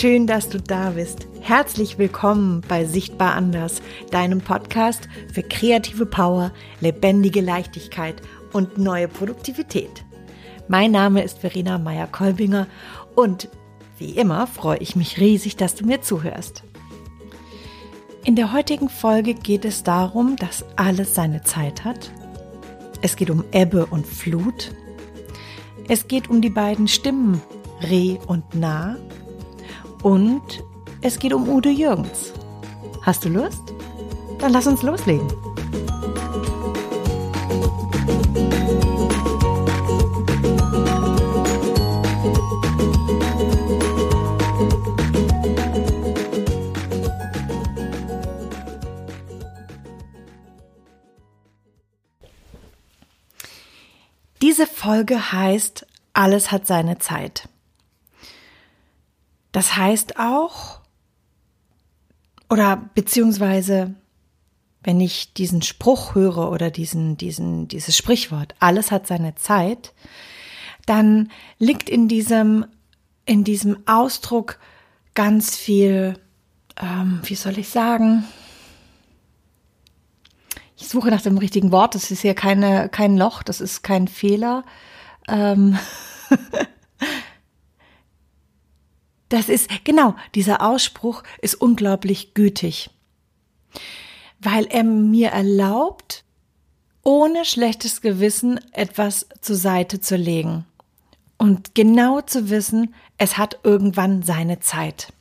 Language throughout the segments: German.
Schön, dass du da bist. Herzlich willkommen bei Sichtbar Anders, deinem Podcast für kreative Power, lebendige Leichtigkeit und neue Produktivität. Mein Name ist Verena Meyer-Kolbinger und wie immer freue ich mich riesig, dass du mir zuhörst. In der heutigen Folge geht es darum, dass alles seine Zeit hat. Es geht um Ebbe und Flut. Es geht um die beiden Stimmen Reh und Nah und es geht um Udo Jürgens. Hast du Lust? Dann lass uns loslegen. Diese Folge heißt Alles hat seine Zeit. Das heißt auch, oder beziehungsweise, wenn ich diesen Spruch höre oder diesen, diesen, dieses Sprichwort, alles hat seine Zeit, dann liegt in diesem, in diesem Ausdruck ganz viel, ähm, wie soll ich sagen? Ich suche nach dem richtigen Wort. Das ist hier keine, kein Loch, das ist kein Fehler. Ähm Das ist, genau, dieser Ausspruch ist unglaublich gütig, weil er mir erlaubt, ohne schlechtes Gewissen etwas zur Seite zu legen und genau zu wissen, es hat irgendwann seine Zeit.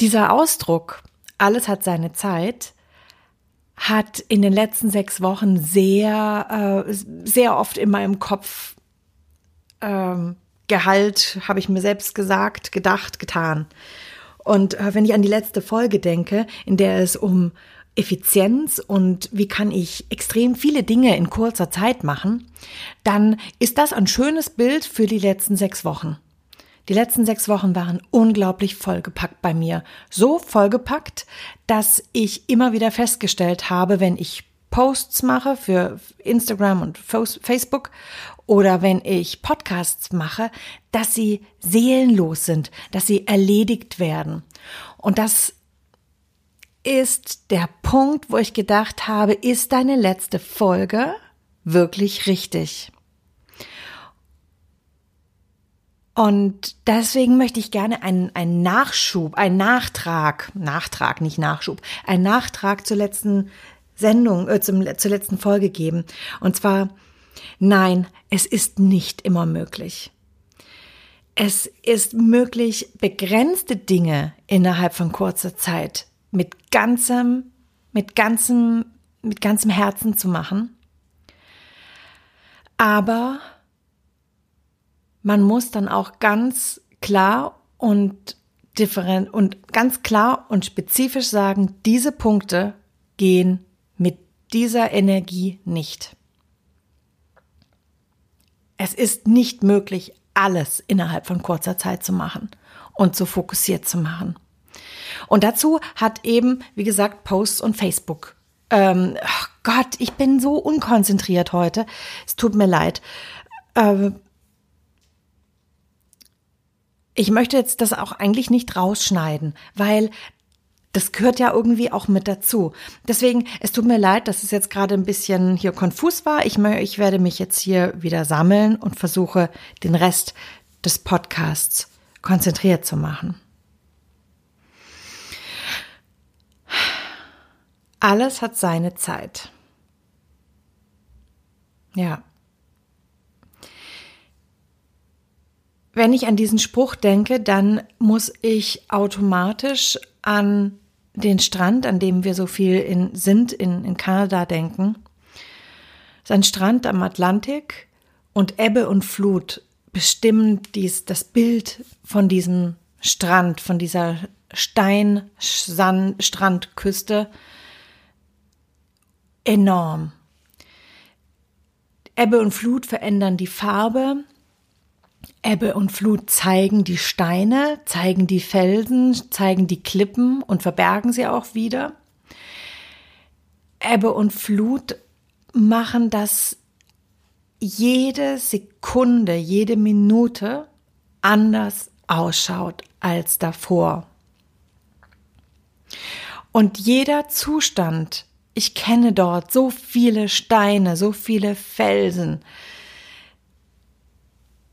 Dieser Ausdruck, alles hat seine Zeit, hat in den letzten sechs Wochen sehr, äh, sehr oft in meinem Kopf ähm, Gehalt, habe ich mir selbst gesagt, gedacht, getan. Und äh, wenn ich an die letzte Folge denke, in der es um Effizienz und wie kann ich extrem viele Dinge in kurzer Zeit machen, dann ist das ein schönes Bild für die letzten sechs Wochen. Die letzten sechs Wochen waren unglaublich vollgepackt bei mir. So vollgepackt, dass ich immer wieder festgestellt habe, wenn ich Posts mache für Instagram und Facebook oder wenn ich Podcasts mache, dass sie seelenlos sind, dass sie erledigt werden. Und das ist der Punkt, wo ich gedacht habe, ist deine letzte Folge wirklich richtig? Und deswegen möchte ich gerne einen, einen Nachschub, einen Nachtrag, Nachtrag, nicht Nachschub, einen Nachtrag zur letzten Sendung, äh, zum, zur letzten Folge geben. Und zwar Nein, es ist nicht immer möglich. Es ist möglich, begrenzte Dinge innerhalb von kurzer Zeit mit ganzem, mit ganzem, mit ganzem Herzen zu machen. Aber man muss dann auch ganz klar und different und ganz klar und spezifisch sagen, diese Punkte gehen mit dieser Energie nicht. Es ist nicht möglich, alles innerhalb von kurzer Zeit zu machen und so fokussiert zu machen. Und dazu hat eben, wie gesagt, Posts und Facebook. Ähm, oh Gott, ich bin so unkonzentriert heute. Es tut mir leid. Ähm, ich möchte jetzt das auch eigentlich nicht rausschneiden, weil das gehört ja irgendwie auch mit dazu. Deswegen, es tut mir leid, dass es jetzt gerade ein bisschen hier konfus war. Ich, ich werde mich jetzt hier wieder sammeln und versuche, den Rest des Podcasts konzentriert zu machen. Alles hat seine Zeit. Ja. Wenn ich an diesen Spruch denke, dann muss ich automatisch an den Strand, an dem wir so viel in, sind, in, in Kanada denken. Es ist ein Strand am Atlantik und Ebbe und Flut bestimmen dies, das Bild von diesem Strand, von dieser Stein-Strandküste enorm. Ebbe und Flut verändern die Farbe, Ebbe und Flut zeigen die Steine, zeigen die Felsen, zeigen die Klippen und verbergen sie auch wieder. Ebbe und Flut machen das jede Sekunde, jede Minute anders ausschaut als davor. Und jeder Zustand, ich kenne dort so viele Steine, so viele Felsen,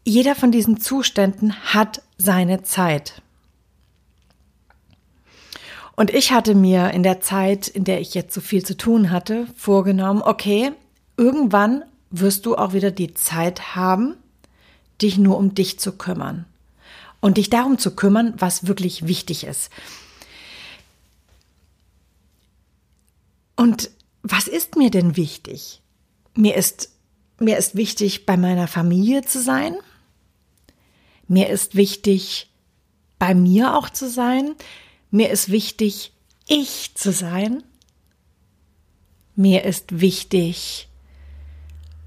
jeder von diesen Zuständen hat seine Zeit. Und ich hatte mir in der Zeit, in der ich jetzt so viel zu tun hatte, vorgenommen, okay, irgendwann wirst du auch wieder die Zeit haben, dich nur um dich zu kümmern und dich darum zu kümmern, was wirklich wichtig ist. Und was ist mir denn wichtig? Mir ist, mir ist wichtig, bei meiner Familie zu sein. Mir ist wichtig, bei mir auch zu sein. Mir ist wichtig, ich zu sein. Mir ist wichtig,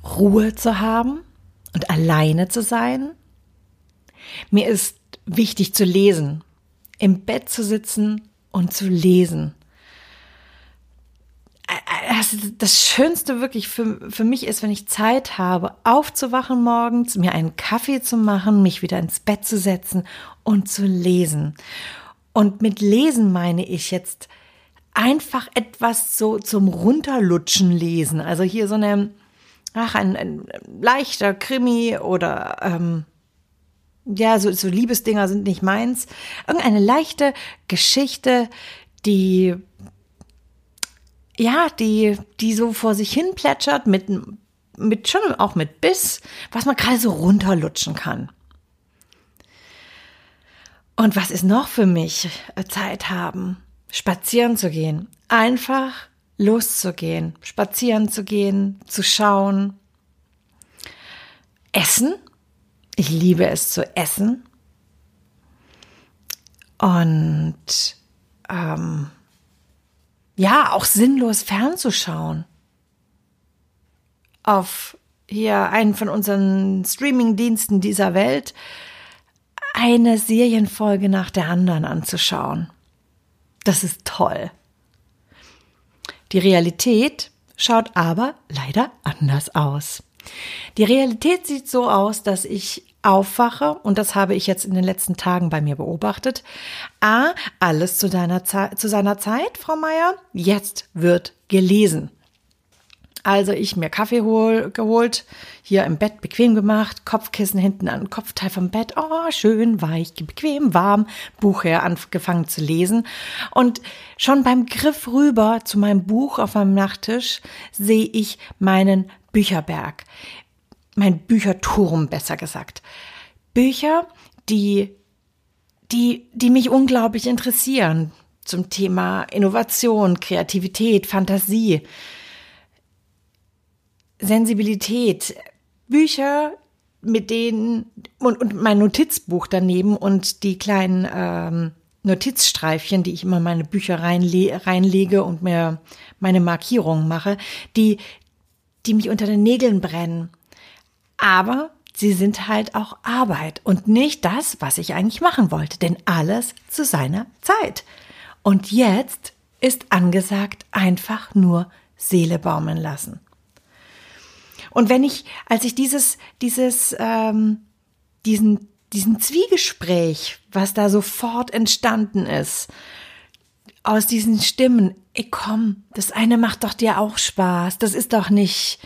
Ruhe zu haben und alleine zu sein. Mir ist wichtig zu lesen, im Bett zu sitzen und zu lesen das, das Schönste wirklich für, für mich ist, wenn ich Zeit habe, aufzuwachen morgens, mir einen Kaffee zu machen, mich wieder ins Bett zu setzen und zu lesen. Und mit Lesen meine ich jetzt einfach etwas so zum Runterlutschen lesen. Also hier so eine, ach, ein, ein leichter Krimi oder ähm, ja, so, so Liebesdinger sind nicht meins. Irgendeine leichte Geschichte, die ja, die, die so vor sich hin plätschert mit, mit schon auch mit Biss, was man gerade so runterlutschen kann. Und was ist noch für mich äh, Zeit haben? Spazieren zu gehen. Einfach loszugehen, spazieren zu gehen, zu schauen. Essen. Ich liebe es zu essen. Und ähm, ja, auch sinnlos fernzuschauen. Auf hier einen von unseren Streaming-Diensten dieser Welt eine Serienfolge nach der anderen anzuschauen. Das ist toll. Die Realität schaut aber leider anders aus. Die Realität sieht so aus, dass ich aufwache, und das habe ich jetzt in den letzten Tagen bei mir beobachtet, A, alles zu, deiner Ze zu seiner Zeit, Frau Meier, jetzt wird gelesen. Also ich mir Kaffee hol, geholt, hier im Bett bequem gemacht, Kopfkissen hinten an Kopfteil vom Bett, oh schön weich, bequem, warm, Buch her angefangen zu lesen und schon beim Griff rüber zu meinem Buch auf meinem Nachttisch sehe ich meinen Bücherberg mein Bücherturm, besser gesagt. Bücher, die, die, die mich unglaublich interessieren zum Thema Innovation, Kreativität, Fantasie, Sensibilität. Bücher, mit denen und, und mein Notizbuch daneben und die kleinen ähm, Notizstreifchen, die ich immer meine Bücher reinle reinlege und mir meine Markierungen mache, die, die mich unter den Nägeln brennen aber sie sind halt auch Arbeit und nicht das, was ich eigentlich machen wollte, denn alles zu seiner Zeit. Und jetzt ist angesagt, einfach nur Seele baumeln lassen. Und wenn ich, als ich dieses, dieses, ähm, diesen, diesen Zwiegespräch, was da sofort entstanden ist, aus diesen Stimmen, ey komm, das eine macht doch dir auch Spaß, das ist doch nicht,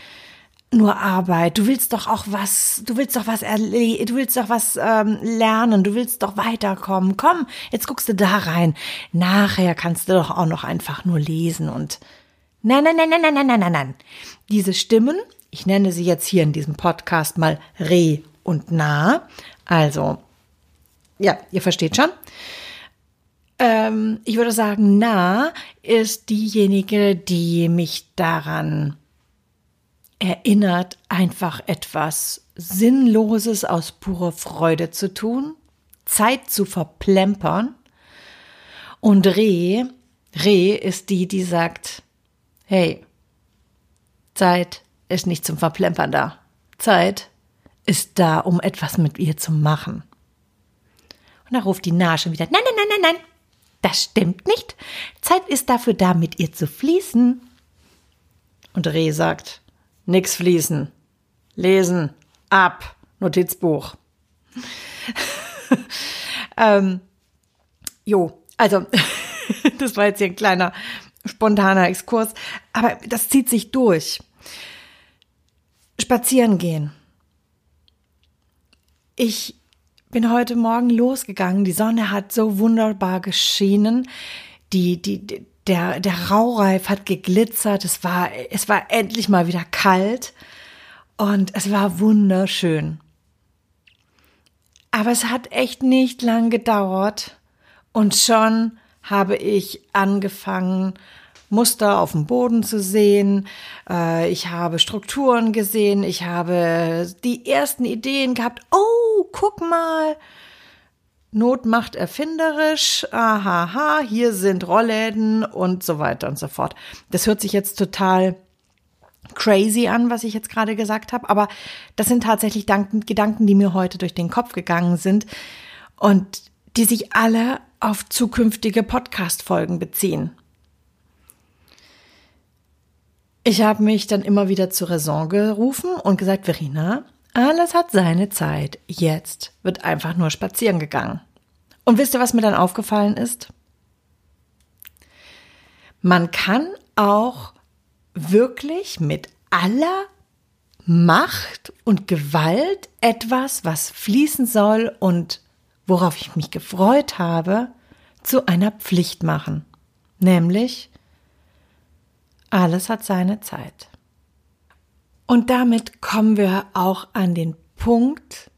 nur Arbeit. Du willst doch auch was, du willst doch was erle du willst doch was ähm, lernen, du willst doch weiterkommen. Komm, jetzt guckst du da rein. Nachher kannst du doch auch noch einfach nur lesen und nein, nein, nein, nein, nein, nein, nein, nein, nein. Diese Stimmen, ich nenne sie jetzt hier in diesem Podcast mal Re und Na. Also, ja, ihr versteht schon. Ähm, ich würde sagen, Na ist diejenige, die mich daran erinnert, einfach etwas Sinnloses aus purer Freude zu tun, Zeit zu verplempern. Und Reh, Reh ist die, die sagt, hey, Zeit ist nicht zum Verplempern da. Zeit ist da, um etwas mit ihr zu machen. Und da ruft die Nasche wieder, nein, nein, nein, nein, nein, das stimmt nicht. Zeit ist dafür da, mit ihr zu fließen. Und Reh sagt, Nix fließen. Lesen. Ab. Notizbuch. ähm, jo, also das war jetzt hier ein kleiner spontaner Exkurs, aber das zieht sich durch. Spazieren gehen. Ich bin heute Morgen losgegangen. Die Sonne hat so wunderbar geschienen. Die, die, der, der Raureif hat geglitzert. Es war, es war endlich mal wieder kalt. Und es war wunderschön. Aber es hat echt nicht lang gedauert. Und schon habe ich angefangen, Muster auf dem Boden zu sehen. Äh, ich habe Strukturen gesehen. Ich habe die ersten Ideen gehabt. Oh, guck mal. Not macht erfinderisch. Ahaha, hier sind Rollläden und so weiter und so fort. Das hört sich jetzt total crazy an, was ich jetzt gerade gesagt habe, aber das sind tatsächlich Gedanken, die mir heute durch den Kopf gegangen sind und die sich alle auf zukünftige Podcast-Folgen beziehen. Ich habe mich dann immer wieder zur Raison gerufen und gesagt, Verena, alles hat seine Zeit. Jetzt wird einfach nur spazieren gegangen. Und wisst ihr, was mir dann aufgefallen ist? Man kann auch wirklich mit aller Macht und Gewalt etwas, was fließen soll und worauf ich mich gefreut habe, zu einer Pflicht machen. Nämlich alles hat seine Zeit. Und damit kommen wir auch an den Punkt,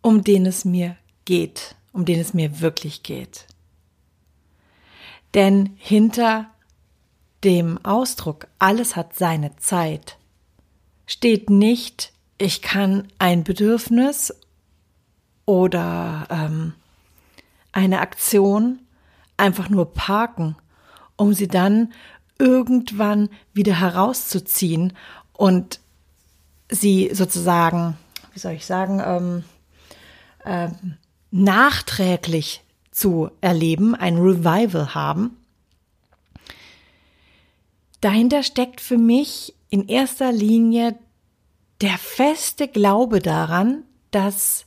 um den es mir geht, um den es mir wirklich geht. Denn hinter dem Ausdruck alles hat seine Zeit steht nicht, ich kann ein Bedürfnis oder ähm, eine Aktion einfach nur parken, um sie dann irgendwann wieder herauszuziehen und sie sozusagen, wie soll ich sagen, ähm, ähm, nachträglich zu erleben, ein Revival haben. Dahinter steckt für mich in erster Linie der feste Glaube daran, dass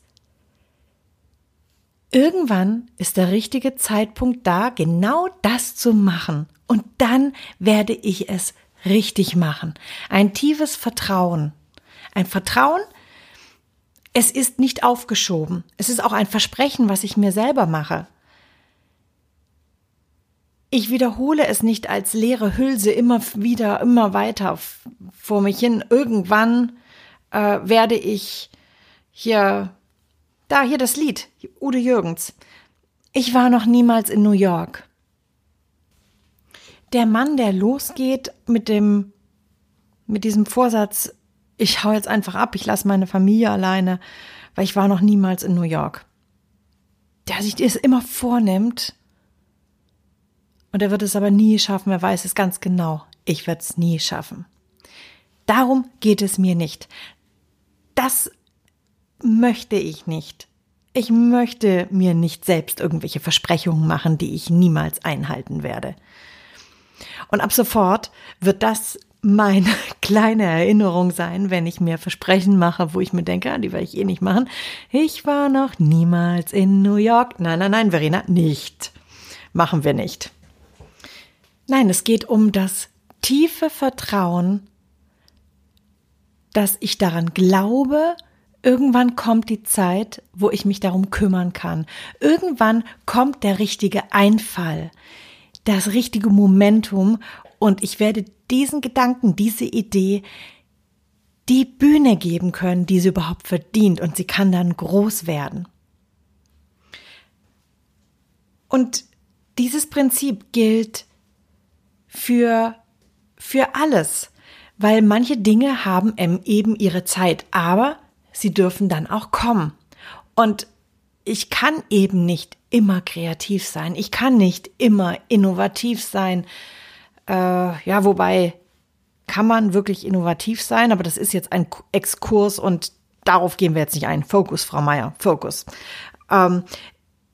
irgendwann ist der richtige Zeitpunkt da, genau das zu machen, und dann werde ich es richtig machen. Ein tiefes Vertrauen. Ein Vertrauen, es ist nicht aufgeschoben. Es ist auch ein Versprechen, was ich mir selber mache. Ich wiederhole es nicht als leere Hülse immer wieder, immer weiter vor mich hin. Irgendwann äh, werde ich hier, da hier das Lied, Ude Jürgens. Ich war noch niemals in New York der Mann, der losgeht mit dem, mit diesem Vorsatz, ich hau jetzt einfach ab, ich lasse meine Familie alleine, weil ich war noch niemals in New York. Der sich das immer vornimmt und er wird es aber nie schaffen, er weiß es ganz genau, ich werde es nie schaffen. Darum geht es mir nicht. Das möchte ich nicht. Ich möchte mir nicht selbst irgendwelche Versprechungen machen, die ich niemals einhalten werde. Und ab sofort wird das meine kleine Erinnerung sein, wenn ich mir Versprechen mache, wo ich mir denke, ah, die werde ich eh nicht machen. Ich war noch niemals in New York. Nein, nein, nein, Verena, nicht. Machen wir nicht. Nein, es geht um das tiefe Vertrauen, dass ich daran glaube, irgendwann kommt die Zeit, wo ich mich darum kümmern kann. Irgendwann kommt der richtige Einfall das richtige Momentum und ich werde diesen Gedanken, diese Idee die Bühne geben können, die sie überhaupt verdient und sie kann dann groß werden. Und dieses Prinzip gilt für, für alles, weil manche Dinge haben eben ihre Zeit, aber sie dürfen dann auch kommen. Und ich kann eben nicht immer kreativ sein. Ich kann nicht immer innovativ sein. Äh, ja, wobei kann man wirklich innovativ sein, aber das ist jetzt ein Exkurs und darauf gehen wir jetzt nicht ein. Fokus, Frau Meier, Fokus. Ähm,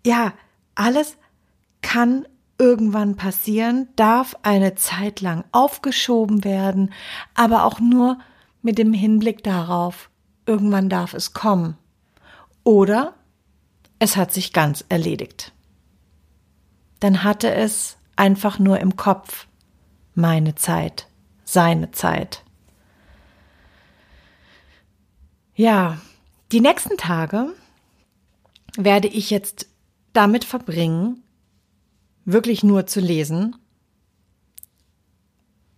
ja, alles kann irgendwann passieren, darf eine Zeit lang aufgeschoben werden, aber auch nur mit dem Hinblick darauf, irgendwann darf es kommen. Oder es hat sich ganz erledigt. Dann hatte es einfach nur im Kopf meine Zeit, seine Zeit. Ja, die nächsten Tage werde ich jetzt damit verbringen, wirklich nur zu lesen,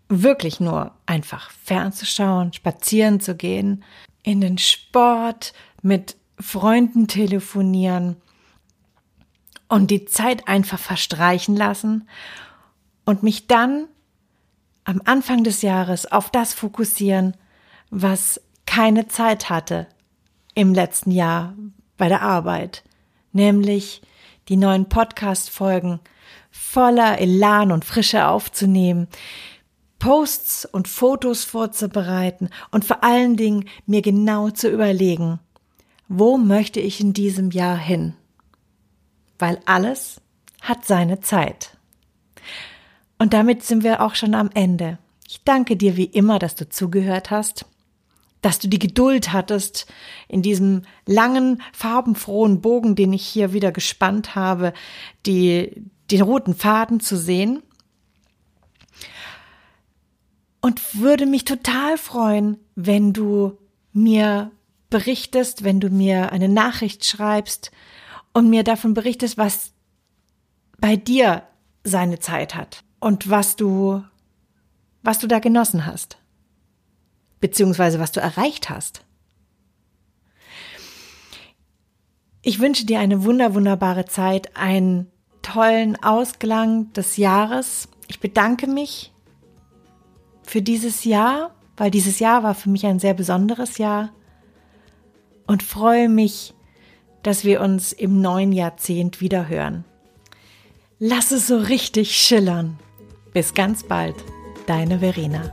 wirklich nur einfach fernzuschauen, spazieren zu gehen, in den Sport, mit Freunden telefonieren und die Zeit einfach verstreichen lassen und mich dann am Anfang des Jahres auf das fokussieren, was keine Zeit hatte im letzten Jahr bei der Arbeit, nämlich die neuen Podcast-Folgen voller Elan und Frische aufzunehmen, Posts und Fotos vorzubereiten und vor allen Dingen mir genau zu überlegen, wo möchte ich in diesem Jahr hin? Weil alles hat seine Zeit. Und damit sind wir auch schon am Ende. Ich danke dir wie immer, dass du zugehört hast, dass du die Geduld hattest, in diesem langen, farbenfrohen Bogen, den ich hier wieder gespannt habe, die, den roten Faden zu sehen. Und würde mich total freuen, wenn du mir berichtest, wenn du mir eine Nachricht schreibst und mir davon berichtest, was bei dir seine Zeit hat und was du, was du da genossen hast, beziehungsweise was du erreicht hast. Ich wünsche dir eine wunder, wunderbare Zeit, einen tollen Ausklang des Jahres. Ich bedanke mich für dieses Jahr, weil dieses Jahr war für mich ein sehr besonderes Jahr und freue mich, dass wir uns im neuen Jahrzehnt wieder hören. Lass es so richtig schillern. Bis ganz bald, deine Verena.